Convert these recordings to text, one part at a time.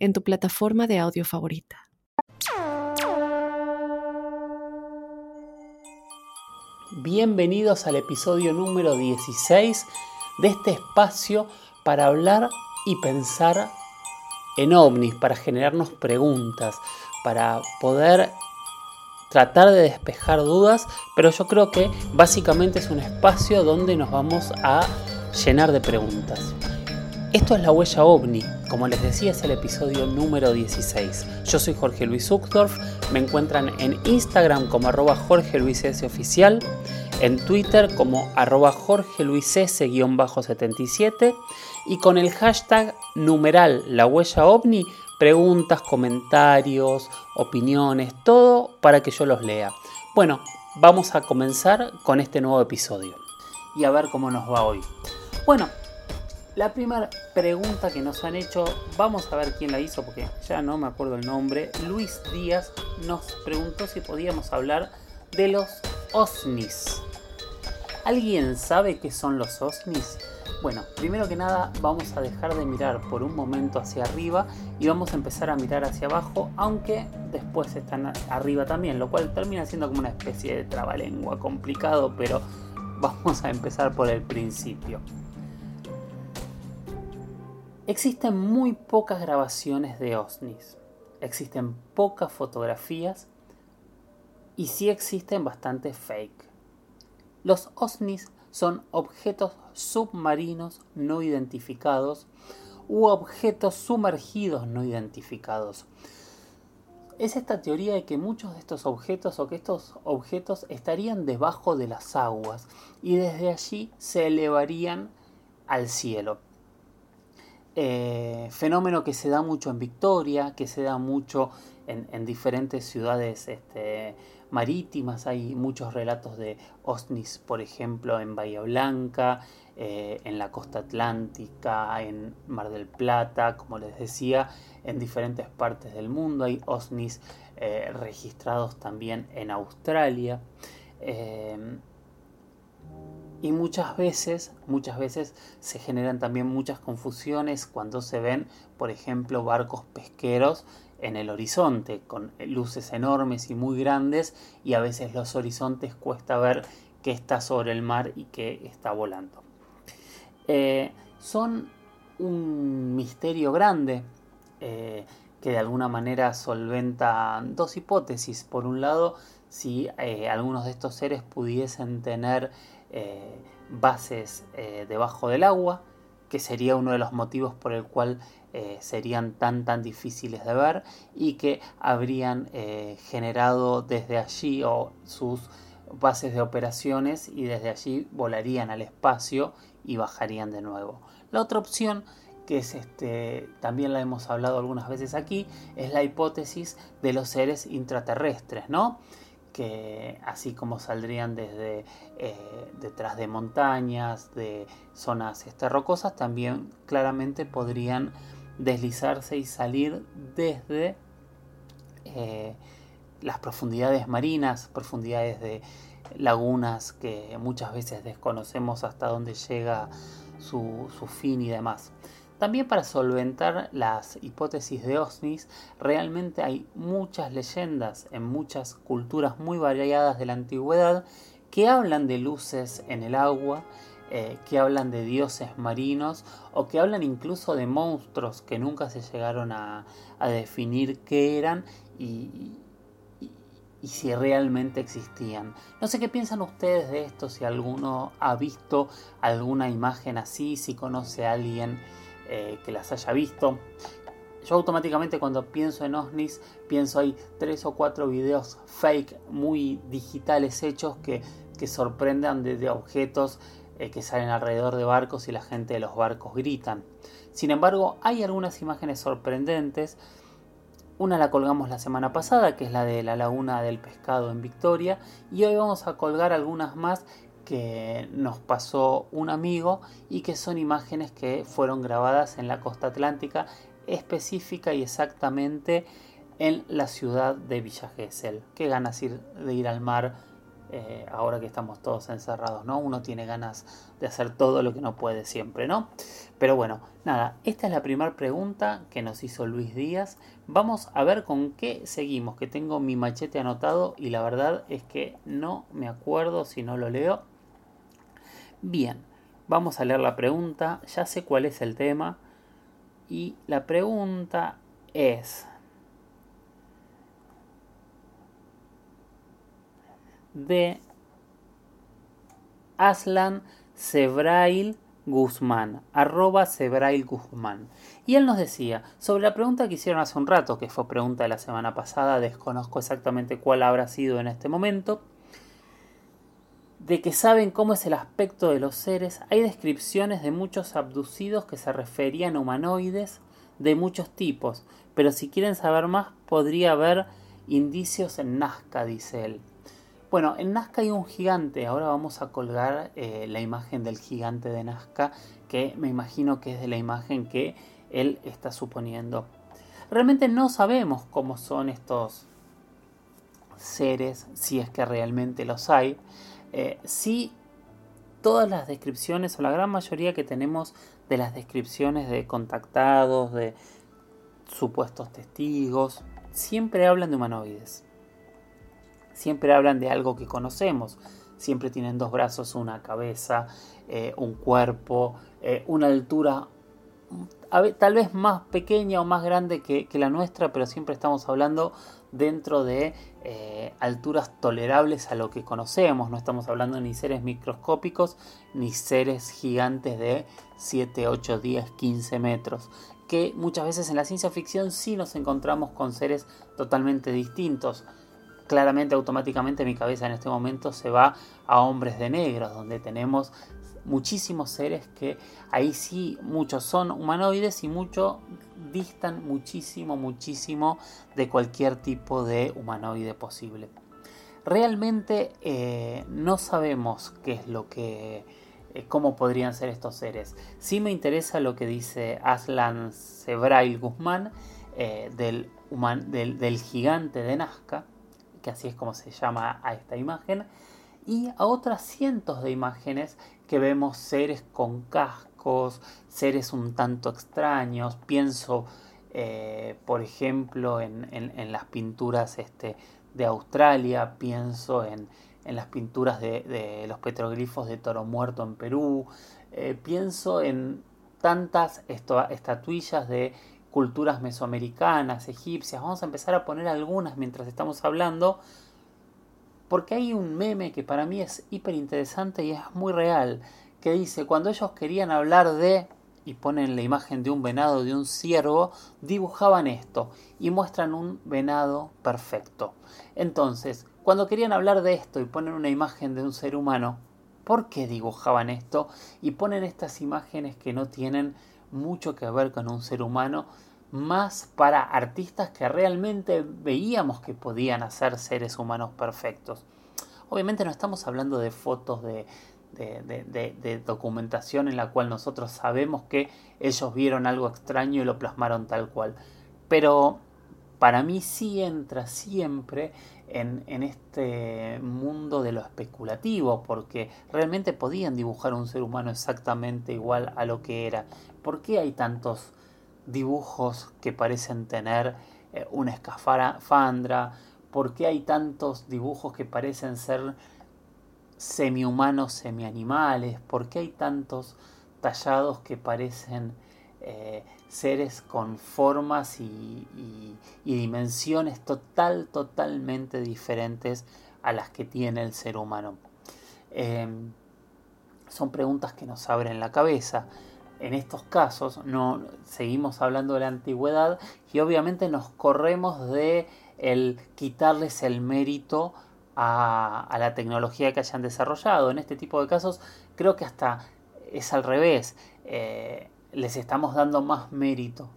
en tu plataforma de audio favorita. Bienvenidos al episodio número 16 de este espacio para hablar y pensar en ovnis, para generarnos preguntas, para poder tratar de despejar dudas, pero yo creo que básicamente es un espacio donde nos vamos a llenar de preguntas. Esto es la huella ovni, como les decía es el episodio número 16. Yo soy Jorge Luis Uchtdorf, me encuentran en Instagram como arroba Jorge Luis S oficial, en Twitter como arroba Jorge Luis S-77 y con el hashtag numeral la huella ovni, preguntas, comentarios, opiniones, todo para que yo los lea. Bueno, vamos a comenzar con este nuevo episodio y a ver cómo nos va hoy. Bueno, la primera pregunta que nos han hecho, vamos a ver quién la hizo porque ya no me acuerdo el nombre. Luis Díaz nos preguntó si podíamos hablar de los OSNIs. ¿Alguien sabe qué son los OSNIs? Bueno, primero que nada vamos a dejar de mirar por un momento hacia arriba y vamos a empezar a mirar hacia abajo, aunque después están arriba también, lo cual termina siendo como una especie de trabalengua complicado, pero vamos a empezar por el principio. Existen muy pocas grabaciones de OSNIs, existen pocas fotografías y sí existen bastantes fake. Los OSNIs son objetos submarinos no identificados u objetos sumergidos no identificados. Es esta teoría de que muchos de estos objetos o que estos objetos estarían debajo de las aguas y desde allí se elevarían al cielo. Eh, fenómeno que se da mucho en Victoria, que se da mucho en, diferentes ciudades este, marítimas. Hay muchos relatos de OSNIs, por ejemplo, en Bahía Blanca, eh, en la costa atlántica, en Mar del Plata, como les decía, en diferentes partes del mundo. Hay OSNIs eh, registrados también en Australia. Y muchas veces, muchas veces se generan también muchas confusiones cuando se ven, por ejemplo, barcos pesqueros en el horizonte, con luces enormes y muy grandes, y a veces los horizontes cuesta ver qué está sobre el mar y qué está volando. Eh, son un misterio grande eh, que de alguna manera solventa dos hipótesis. Por un lado, si eh, algunos de estos seres pudiesen tener eh, bases eh, debajo del agua, que sería uno de los motivos por el cual eh, serían tan tan difíciles de ver y que habrían generado desde allí o sus bases de operaciones y desde allí volarían al espacio y bajarían de nuevo. La otra opción que es este, también la hemos hablado algunas veces aquí, es la hipótesis de los seres intraterrestres, ¿no? Que así como saldrían desde eh, detrás de montañas, de zonas este, rocosas, también claramente podrían deslizarse y salir desde eh, las profundidades marinas, profundidades de lagunas que muchas veces desconocemos hasta dónde llega su fin y demás. También para solventar las hipótesis de OSNIs, realmente hay muchas leyendas en muchas culturas muy variadas de la antigüedad que hablan de luces en el agua, eh, que hablan de dioses marinos o que hablan incluso de monstruos que nunca se llegaron a, definir qué eran y, y si realmente existían. No sé qué piensan ustedes de esto, si alguno ha visto alguna imagen así, si conoce a alguien eh, que las haya visto. Yo automáticamente cuando pienso en OSNIs, pienso hay tres o cuatro videos fake, muy digitales hechos que, que sorprendan de, objetos eh, que salen alrededor de barcos y la gente de los barcos gritan. Sin embargo, hay algunas imágenes sorprendentes Una la colgamos la semana pasada, que es la de la Laguna del Pescado en Victoria, y hoy vamos a colgar algunas más que nos pasó un amigo y que son imágenes que fueron grabadas en la costa atlántica específica y exactamente en la ciudad de Villa Gesell. Qué ganas de ir al mar eh, ahora que estamos todos encerrados, ¿no? Uno tiene ganas de hacer todo lo que no puede siempre, ¿no? Pero bueno, nada, esta es la primera pregunta que nos hizo Luis Díaz. Vamos a ver con qué seguimos, que tengo mi machete anotado y la verdad es que no me acuerdo si no lo leo. Bien, vamos a leer la pregunta, ya sé cuál es el tema y la pregunta es... de Aslan Sebrail Guzmán, arroba Sebrail Guzmán. Y él nos decía, sobre la pregunta que hicieron hace un rato, que fue pregunta de la semana pasada, desconozco exactamente cuál habrá sido en este momento, de que saben cómo es el aspecto de los seres, hay descripciones de muchos abducidos que se referían a humanoides de muchos tipos, pero si quieren saber más podría haber indicios en Nazca, dice él. Bueno, en Nazca hay un gigante, ahora vamos a colgar eh, la imagen del gigante de Nazca, que me imagino que es de la imagen que él está suponiendo. Realmente no sabemos cómo son estos seres, si es que realmente los hay. Eh, sí, todas las descripciones, o la gran mayoría que tenemos de las descripciones de contactados, de supuestos testigos, siempre hablan de humanoides siempre hablan de algo que conocemos. Siempre tienen dos brazos, una cabeza, eh, un cuerpo, eh, una altura tal vez más pequeña o más grande que, la nuestra, pero siempre estamos hablando dentro de eh, alturas tolerables a lo que conocemos. No estamos hablando ni seres microscópicos ni seres gigantes de 7, 8, 10, 15 metros. Que muchas veces en la ciencia ficción sí nos encontramos con seres totalmente distintos claramente automáticamente mi cabeza en este momento se va a hombres de negros, donde tenemos muchísimos seres que ahí sí muchos son humanoides y muchos distan muchísimo, muchísimo de cualquier tipo de humanoide posible. Realmente eh, no sabemos qué es lo que, eh, cómo podrían ser estos seres. Sí me interesa lo que dice Aslan Sebrail Guzmán eh, del, del, del gigante de Nazca, que así es como se llama a esta imagen, y a otras cientos de imágenes que vemos seres con cascos, seres un tanto extraños. Pienso, eh, por ejemplo, en, las pinturas este, de Australia, pienso en, las pinturas de, los petroglifos de Toro Muerto en Perú, eh, pienso en tantas estatuillas de culturas mesoamericanas, egipcias. Vamos a empezar a poner algunas mientras estamos hablando, porque hay un meme que para mí es hiper interesante y es muy real, que dice, cuando ellos querían hablar de, y ponen la imagen de un venado, de un ciervo, dibujaban esto y muestran un venado perfecto. Entonces, cuando querían hablar de esto y ponen una imagen de un ser humano, ¿por qué dibujaban esto? Y ponen estas imágenes que no tienen mucho que ver con un ser humano, más para artistas que realmente veíamos que podían hacer seres humanos perfectos. Obviamente no estamos hablando de fotos de, de, documentación en la cual nosotros sabemos que ellos vieron algo extraño y lo plasmaron tal cual. Pero para mí sí entra siempre en, en, este mundo de lo especulativo, porque realmente podían dibujar un ser humano exactamente igual a lo que era. ¿Por qué hay tantos dibujos que parecen tener eh, una escafandra? ¿Por qué hay tantos dibujos que parecen ser semi-humanos, semi-animales? ¿Por qué hay tantos tallados que parecen eh, seres con formas y, dimensiones total, totalmente diferentes a las que tiene el ser humano? Em, son preguntas que nos abren la cabeza en estos casos no seguimos hablando de la antigüedad y obviamente nos corremos de el quitarles el mérito a, la tecnología que hayan desarrollado. En este tipo de casos creo que hasta es al revés, eh, les estamos dando más mérito.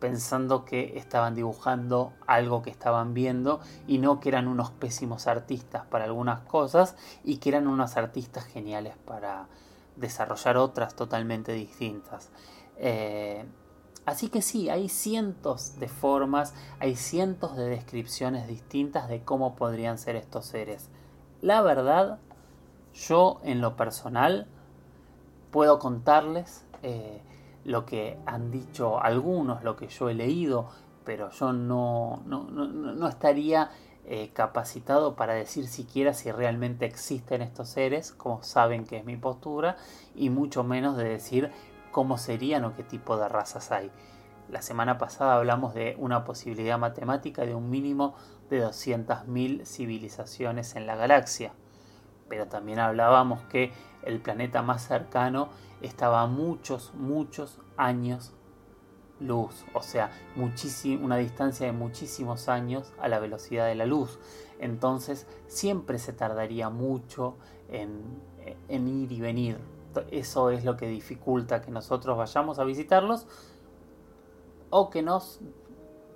pensando que estaban dibujando algo que estaban viendo y no que eran unos pésimos artistas para algunas cosas y que eran unos artistas geniales para desarrollar otras totalmente distintas. Eh, así que sí, hay cientos de formas, hay cientos de descripciones distintas de cómo podrían ser estos seres. La verdad, yo en lo personal puedo contarles eh, lo que han dicho algunos, lo que yo he leído, pero yo no, no, estaría eh, capacitado para decir siquiera si realmente existen estos seres, como saben que es mi postura, y mucho menos de decir cómo serían o qué tipo de razas hay. La semana pasada hablamos de una posibilidad matemática de un mínimo de 200.000 civilizaciones en la galaxia, pero también hablábamos que el planeta más cercano estaba muchos, muchos años luz, o sea, una distancia de muchísimos años a la velocidad de la luz. Entonces siempre se tardaría mucho en, en ir y venir. Eso es lo que dificulta que nosotros vayamos a visitarlos o que nos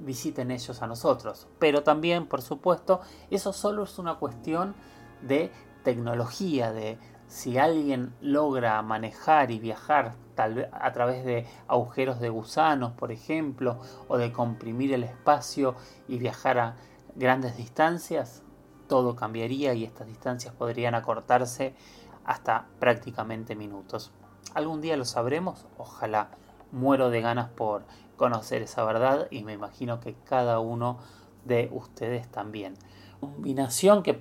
visiten ellos a nosotros. Pero también, por supuesto, eso solo es una cuestión de tecnología, de, si alguien logra manejar y viajar tal vez a través de agujeros de gusanos, por ejemplo, o de comprimir el espacio y viajar a grandes distancias, todo cambiaría y estas distancias podrían acortarse hasta prácticamente minutos. ¿Algún día lo sabremos? Ojalá. Muero de ganas por conocer esa verdad y me imagino que cada uno de ustedes también. Combinación que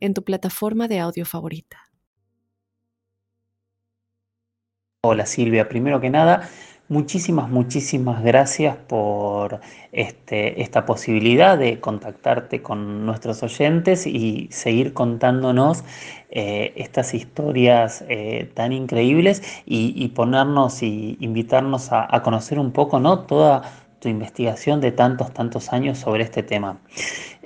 en tu plataforma de audio favorita. Hola Silvia, primero que nada, muchísimas, muchísimas gracias por este, esta posibilidad de contactarte con nuestros oyentes y seguir contándonos eh, estas historias eh, tan increíbles y, ponernos y invitarnos a, a, conocer un poco ¿no? toda tu investigación de tantos, tantos años sobre este tema.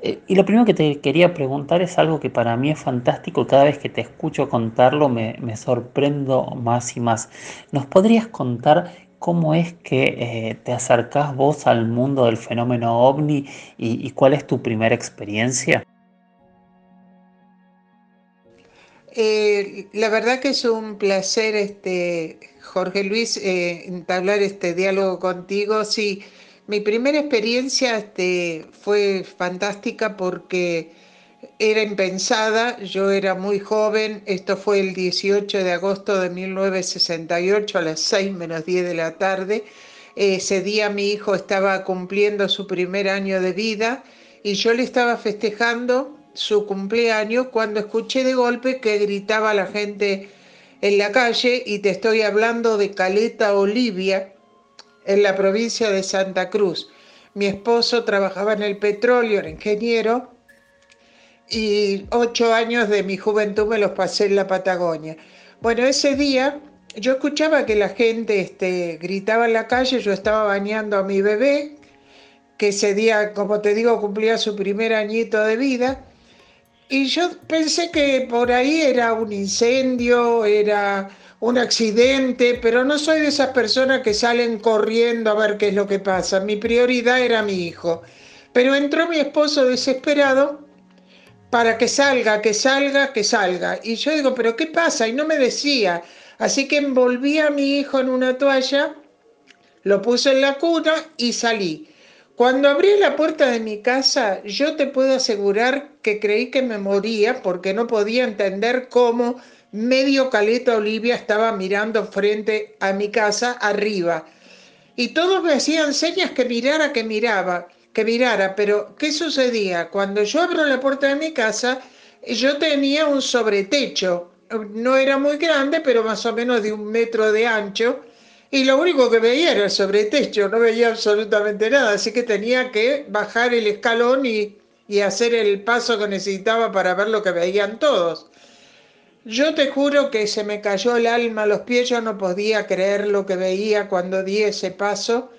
Eh, y lo primero que te quería preguntar es algo que para mí es fantástico, cada vez que te escucho contarlo me, sorprendo más y más. ¿Nos podrías contar cómo es que eh, te acercás vos al mundo del fenómeno ovni y, cuál es tu primera experiencia? Eh, la verdad que es un placer, este, Jorge Luis, entablar este diálogo contigo. Sí, mi primera experiencia este, fue fantástica porque era impensada, yo era muy joven, esto fue el 18 de agosto de 1968 a las 6 menos 10 de la tarde. Ese día mi hijo estaba cumpliendo su primer año de vida y yo le estaba festejando su cumpleaños cuando escuché de golpe que gritaba la gente en la calle y te estoy hablando de Caleta Olivia, en la provincia de Santa Cruz. Mi esposo trabajaba en el petróleo, era ingeniero, y ocho años de mi juventud me los pasé en la Patagonia. Bueno, ese día yo escuchaba que la gente este, gritaba en la calle, yo estaba bañando a mi bebé, que ese día, como te digo, cumplía su primer añito de vida, y yo pensé que por ahí era un incendio, era un accidente, pero no soy de esas personas que salen corriendo a ver qué es lo que pasa. Mi prioridad era mi hijo. Pero entró mi esposo desesperado para que salga, que salga, que salga. Y yo digo, pero ¿qué pasa? Y no me decía. Así que envolví a mi hijo en una toalla, lo puse en la cuna y salí. Cuando abrí la puerta de mi casa, yo te puedo asegurar que creí que me moría porque no podía entender cómo medio Caleta Olivia estaba mirando frente a mi casa arriba. Y todos me hacían señas que mirara, que miraba, que mirara. Pero, ¿qué sucedía? Cuando yo abro la puerta de mi casa, yo tenía un sobretecho. No era muy grande, pero más o menos de un metro de ancho. Y lo único que veía era el sobretecho, no veía absolutamente nada, así que tenía que bajar el escalón y, y hacer el paso que necesitaba para ver lo que veían todos. Yo te juro que se me cayó el alma a los pies, yo no podía creer lo que veía cuando di ese paso,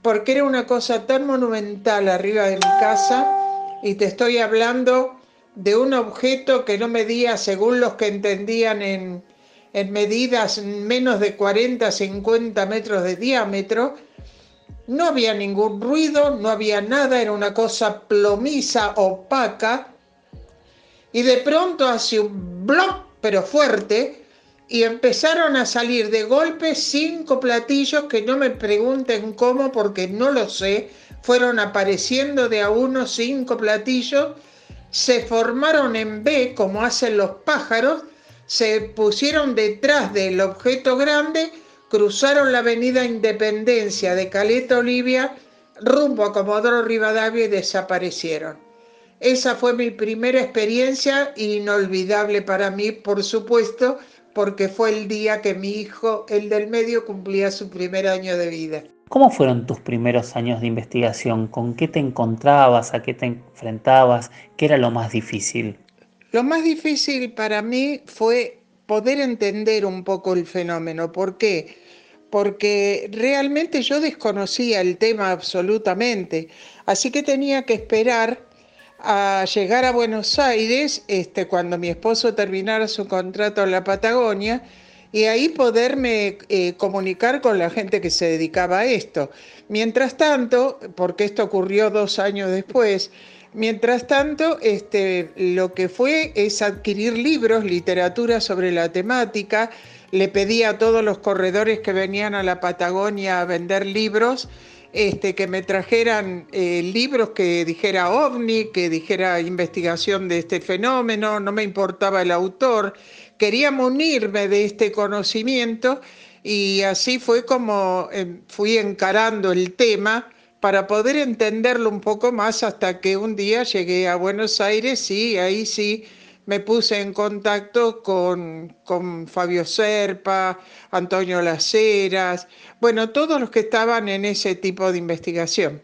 porque era una cosa tan monumental arriba de mi casa y te estoy hablando de un objeto que no medía, según los que entendían en, en medidas menos de 40, 50 metros de diámetro, no había ningún ruido, no había nada, era una cosa plomiza, opaca, y de pronto hace un blop, pero fuerte, y empezaron a salir de golpe cinco platillos que no me pregunten cómo, porque no lo sé, fueron apareciendo de a uno cinco platillos, se formaron en B como hacen los pájaros, se pusieron detrás del objeto grande, cruzaron la avenida Independencia de Caleta Olivia rumbo a Comodoro Rivadavia y desaparecieron. Esa fue mi primera experiencia inolvidable para mí, por supuesto, porque fue el día que mi hijo, el del medio, cumplía su primer año de vida. ¿Cómo fueron tus primeros años de investigación? ¿Con qué te encontrabas? ¿A qué te enfrentabas? ¿Qué era lo más difícil? Lo más difícil para mí fue poder entender un poco el fenómeno. ¿Por qué? Porque realmente yo desconocía el tema absolutamente, así que tenía que esperar a llegar a Buenos Aires este, cuando mi esposo terminara su contrato en la Patagonia y ahí poderme eh, comunicar con la gente que se dedicaba a esto. Mientras tanto, porque esto ocurrió dos años después, Mientras tanto, este, lo que fue es adquirir libros, literatura sobre la temática. Le pedí a todos los corredores que venían a la Patagonia a vender libros, este, que me trajeran eh, libros que dijera ovni, que dijera investigación de este fenómeno, no me importaba el autor. Quería munirme de este conocimiento y así fue como eh, fui encarando el tema para poder entenderlo un poco más hasta que un día llegué a Buenos Aires y ahí sí me puse en contacto con, con Fabio Serpa, Antonio Laceras, bueno, todos los que estaban en ese tipo de investigación.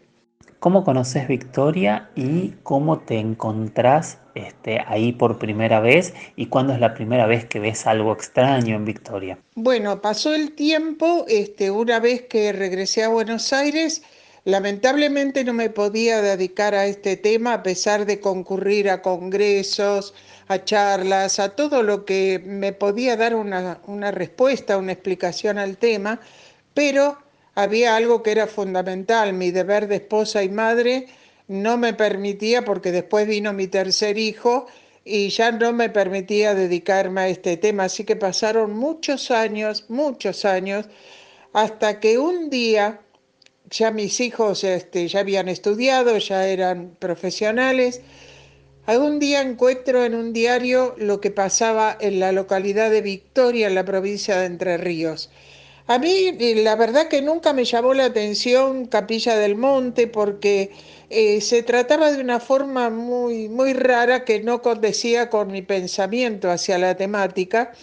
¿Cómo conoces Victoria y cómo te encontrás este, ahí por primera vez y cuándo es la primera vez que ves algo extraño en Victoria? Bueno, pasó el tiempo, este, una vez que regresé a Buenos Aires, Lamentablemente no me podía dedicar a este tema a pesar de concurrir a congresos, a charlas, a todo lo que me podía dar una, respuesta, una explicación al tema, pero había algo que era fundamental, mi deber de esposa y madre no me permitía, porque después vino mi tercer hijo y ya no me permitía dedicarme a este tema, así que pasaron muchos años, muchos años, hasta que un día ya mis hijos este, ya habían estudiado, ya eran profesionales. Algún día encuentro en un diario lo que pasaba en la localidad de Victoria, en la provincia de Entre Ríos. A mí la verdad que nunca me llamó la atención Capilla del Monte porque eh, se trataba de una forma muy, muy rara que no condecía con mi pensamiento hacia la temática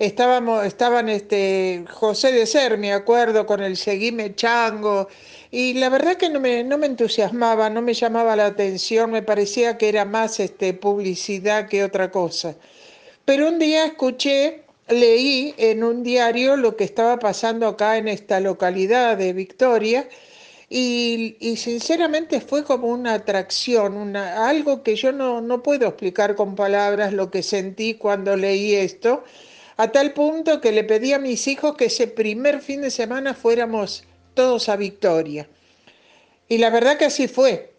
estábamos, estaban este, José de Ser, me acuerdo, con el Seguime Chango, y la verdad que no me, no me entusiasmaba, no me llamaba la atención, me parecía que era más este, publicidad que otra cosa. Pero un día escuché, leí en un diario lo que estaba pasando acá en esta localidad de Victoria, y, y, sinceramente fue como una atracción, una, algo que yo no, no puedo explicar con palabras lo que sentí cuando leí esto, a tal punto que le pedí a mis hijos que ese primer fin de semana fuéramos todos a Victoria. Y la verdad que así fue.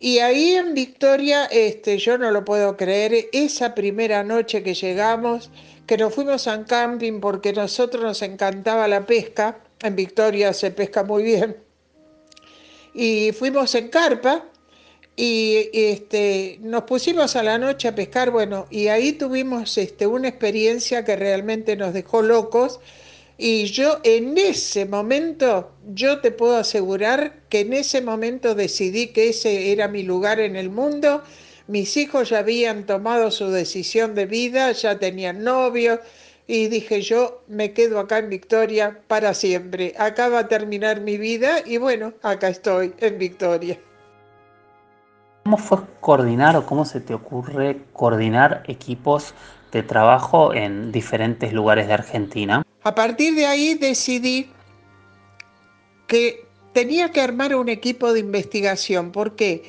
Y ahí en Victoria, este, yo no lo puedo creer, esa primera noche que llegamos, que nos fuimos a un camping porque nosotros nos encantaba la pesca, en Victoria se pesca muy bien, y fuimos en carpa y este, nos pusimos a la noche a pescar, bueno, y ahí tuvimos este, una experiencia que realmente nos dejó locos. Y yo en ese momento, yo te puedo asegurar que en ese momento decidí que ese era mi lugar en el mundo. Mis hijos ya habían tomado su decisión de vida, ya tenían novio y dije yo me quedo acá en Victoria para siempre. Acá va a terminar mi vida y bueno, acá estoy en Victoria. ¿Cómo fue coordinar o cómo se te ocurre coordinar equipos de trabajo en diferentes lugares de Argentina? A partir de ahí decidí que tenía que armar un equipo de investigación. ¿Por qué?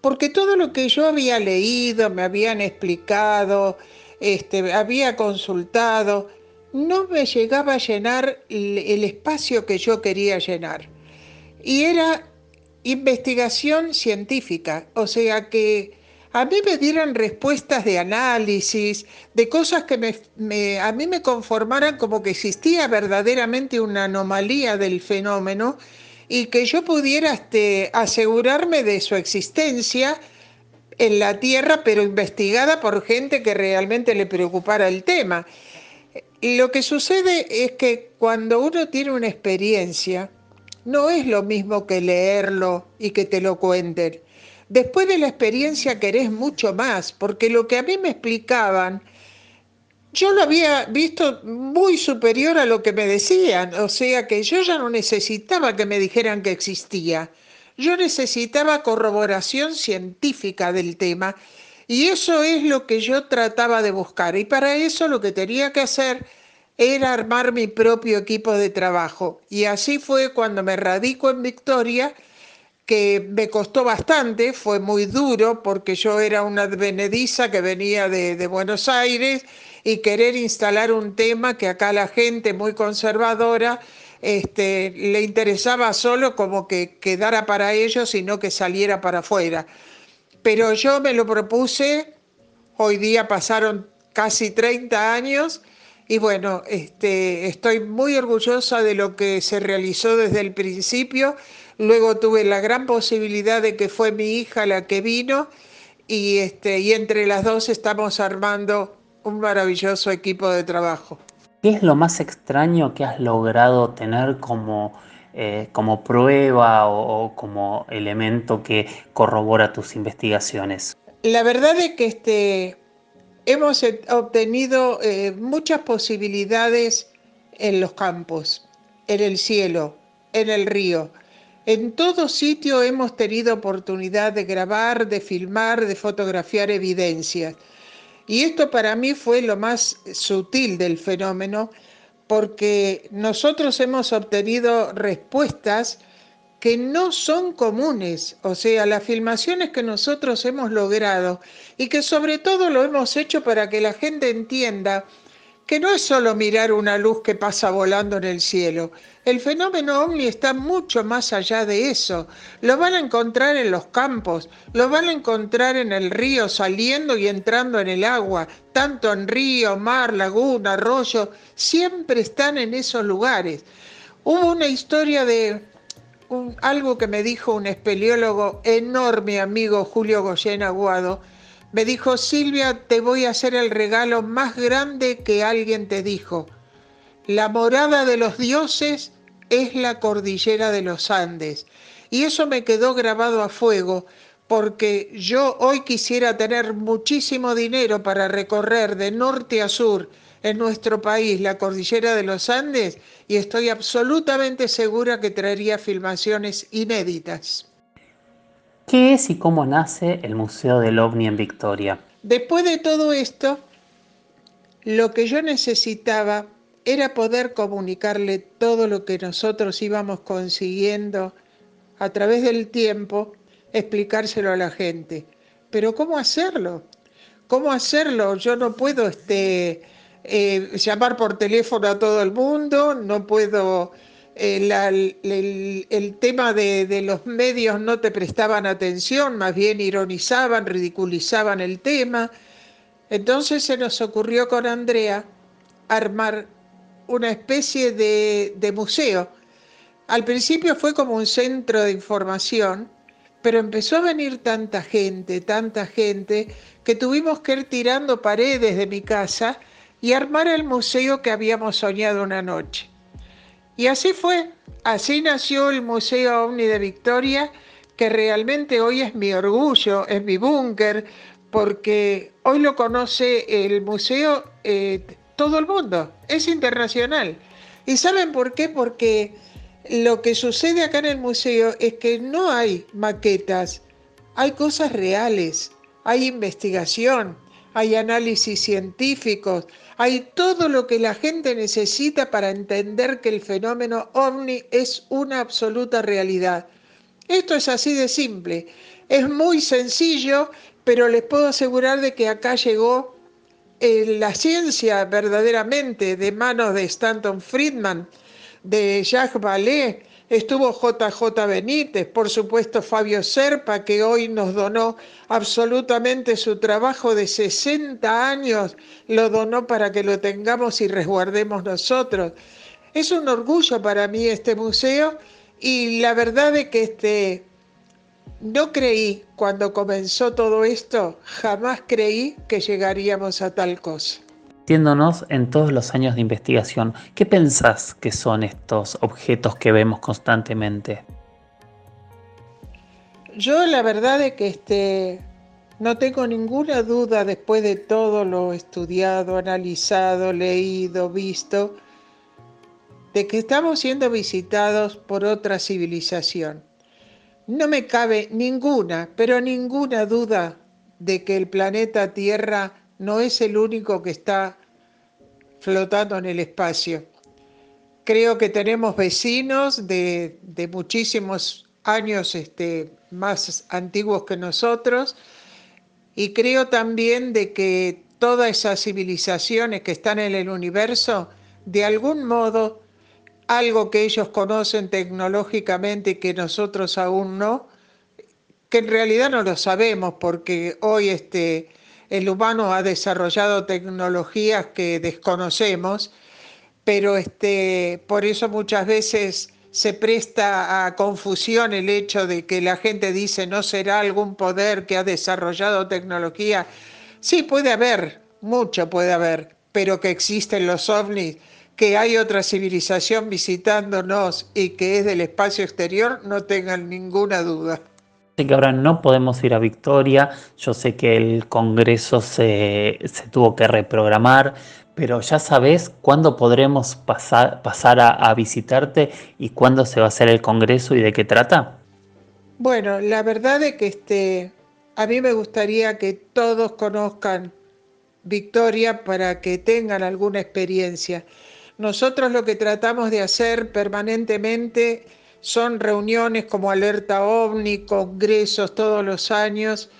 Porque todo lo que yo había leído, me habían explicado, este, había consultado, no me llegaba a llenar el espacio que yo quería llenar. Y era investigación científica, o sea que a mí me dieran respuestas de análisis, de cosas que a mí me conformaran como que existía verdaderamente una anomalía del fenómeno y que yo pudiera este, asegurarme de su existencia en la Tierra, pero investigada por gente que realmente le preocupara el tema. Lo que sucede es que cuando uno tiene una experiencia, no es lo mismo que leerlo y que te lo cuenten. Después de la experiencia querés mucho más, porque lo que a mí me explicaban, yo lo había visto muy superior a lo que me decían, o sea que yo ya no necesitaba que me dijeran que existía, yo necesitaba corroboración científica del tema y eso es lo que yo trataba de buscar y para eso lo que tenía que hacer era armar mi propio equipo de trabajo. Y así fue cuando me radico en Victoria, que me costó bastante, fue muy duro porque yo era una advenediza que venía de, Buenos Aires y querer instalar un tema que acá la gente muy conservadora este, le interesaba solo como que quedara para ellos y no que saliera para afuera. Pero yo me lo propuse, hoy día pasaron casi 30 años y bueno, este, estoy muy orgullosa de lo que se realizó desde el principio. Luego tuve la gran posibilidad de que fue mi hija la que vino y, este, y entre las dos estamos armando un maravilloso equipo de trabajo. ¿Qué es lo más extraño que has logrado tener como, eh, como prueba o, o, como elemento que corrobora tus investigaciones? La verdad es que este, hemos obtenido eh, muchas posibilidades en los campos, en el cielo, en el río. En todo sitio hemos tenido oportunidad de grabar, de filmar, de fotografiar evidencias. Y esto para mí fue lo más sutil del fenómeno, porque nosotros hemos obtenido respuestas que no son comunes, o sea, las filmaciones que nosotros hemos logrado y que sobre todo lo hemos hecho para que la gente entienda que no es solo mirar una luz que pasa volando en el cielo. El fenómeno ovni está mucho más allá de eso. Lo van a encontrar en los campos, lo van a encontrar en el río saliendo y entrando en el agua, tanto en río, mar, laguna, arroyo, siempre están en esos lugares. Hubo una historia de algo que me dijo un espeleólogo enorme amigo Julio Goyen Aguado. Me dijo, Silvia, te voy a hacer el regalo más grande que alguien te dijo. La morada de los dioses es la cordillera de los Andes. Y eso me quedó grabado a fuego porque yo hoy quisiera tener muchísimo dinero para recorrer de norte a sur en nuestro país la cordillera de los Andes y estoy absolutamente segura que traería filmaciones inéditas. ¿Qué es y cómo nace el Museo del OVNI en Victoria? Después de todo esto, lo que yo necesitaba era poder comunicarle todo lo que nosotros íbamos consiguiendo a través del tiempo, explicárselo a la gente. Pero ¿cómo hacerlo? ¿Cómo hacerlo? Yo no puedo este, eh, llamar por teléfono a todo el mundo, no puedo, eh, el, tema de, los medios no te prestaban atención, más bien ironizaban, ridiculizaban el tema. Entonces se nos ocurrió con Andrea armar una especie de museo. Al principio fue como un centro de información, pero empezó a venir tanta gente, tanta gente, que tuvimos que ir tirando paredes de mi casa y armar el museo que habíamos soñado una noche. Y así fue, así nació el Museo OVNI de Victoria, que realmente hoy es mi orgullo, es mi búnker, porque hoy lo conoce el museo, eh, todo el mundo, es internacional. ¿Y saben por qué? Porque lo que sucede acá en el museo es que no hay maquetas, hay cosas reales, hay investigación, hay análisis científicos, hay todo lo que la gente necesita para entender que el fenómeno ovni es una absoluta realidad. Esto es así de simple, es muy sencillo, pero les puedo asegurar de que acá llegó eh, la ciencia verdaderamente de manos de Stanton Friedman, de Jacques Vallée, estuvo JJ Benítez, por supuesto Fabio Serpa, que hoy nos donó absolutamente su trabajo de 60 años, lo donó para que lo tengamos y resguardemos nosotros. Es un orgullo para mí este museo y la verdad es que este, no creí cuando comenzó todo esto, jamás creí que llegaríamos a tal cosa en todos los años de investigación, ¿qué pensás que son estos objetos que vemos constantemente? Yo la verdad es que este, no tengo ninguna duda después de todo lo estudiado, analizado, leído, visto, de que estamos siendo visitados por otra civilización. No me cabe ninguna, pero ninguna duda de que el planeta Tierra no es el único que está flotando en el espacio. Creo que tenemos vecinos de, muchísimos años este, más antiguos que nosotros y creo también de que todas esas civilizaciones que están en el universo, de algún modo, algo que ellos conocen tecnológicamente y que nosotros aún no, que en realidad no lo sabemos porque hoy este, el humano ha desarrollado tecnologías que desconocemos, pero este, por eso muchas veces se presta a confusión el hecho de que la gente dice no será algún poder que ha desarrollado tecnología. Sí, puede haber, mucho puede haber, pero que existen los ovnis, que hay otra civilización visitándonos y que es del espacio exterior, no tengan ninguna duda que ahora no podemos ir a Victoria, yo sé que el Congreso se, tuvo que reprogramar, pero ya sabes cuándo podremos pasar, pasar a, visitarte y cuándo se va a hacer el Congreso y de qué trata. Bueno, la verdad es que este, a mí me gustaría que todos conozcan Victoria para que tengan alguna experiencia. Nosotros lo que tratamos de hacer permanentemente son reuniones como Alerta OVNI, congresos todos los años.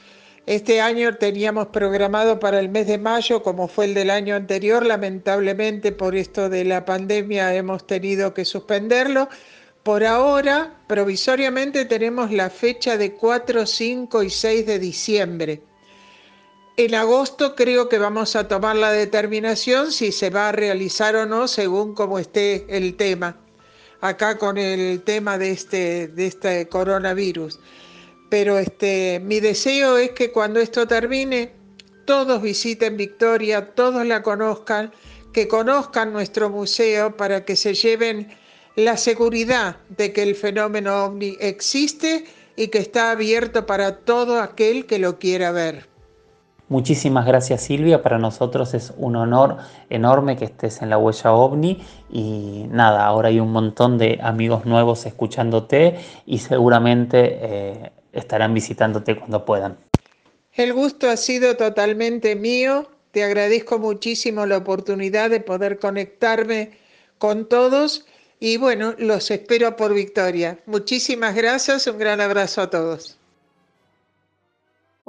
Este año teníamos programado para el mes de mayo, como fue el del año anterior. Lamentablemente por esto de la pandemia hemos tenido que suspenderlo. Por ahora, provisoriamente tenemos la fecha de 4, 5 y 6 de diciembre. En agosto creo que vamos a tomar la determinación si se va a realizar o no según como esté el tema acá con el tema de este, de este coronavirus. Pero este, mi deseo es que cuando esto termine, todos visiten Victoria, todos la conozcan, que conozcan nuestro museo para que se lleven la seguridad de que el fenómeno ovni existe y que está abierto para todo aquel que lo quiera ver. Muchísimas gracias Silvia, para nosotros es un honor enorme que estés en la huella ovni y nada, ahora hay un montón de amigos nuevos escuchándote y seguramente eh, estarán visitándote cuando puedan. El gusto ha sido totalmente mío, te agradezco muchísimo la oportunidad de poder conectarme con todos y bueno, los espero por Victoria. Muchísimas gracias, un gran abrazo a todos.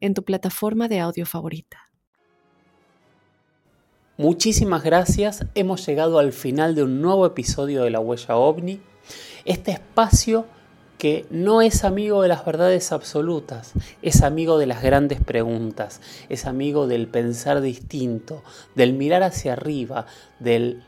en tu plataforma de audio favorita. Muchísimas gracias, hemos llegado al final de un nuevo episodio de La Huella OVNI, este espacio que no es amigo de las verdades absolutas, es amigo de las grandes preguntas, es amigo del pensar distinto, del mirar hacia arriba, del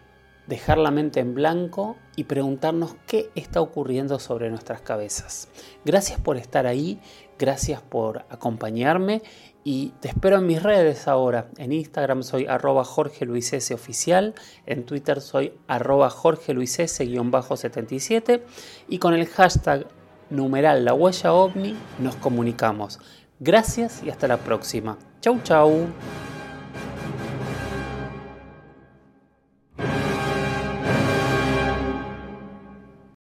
dejar la mente en blanco y preguntarnos qué está ocurriendo sobre nuestras cabezas. Gracias por estar ahí, gracias por acompañarme y te espero en mis redes ahora. En Instagram soy arroba Jorge Luis S oficial, en Twitter soy arroba Jorge Luis S-77 y con el hashtag numeral la huella ovni nos comunicamos. Gracias y hasta la próxima. Chau chau.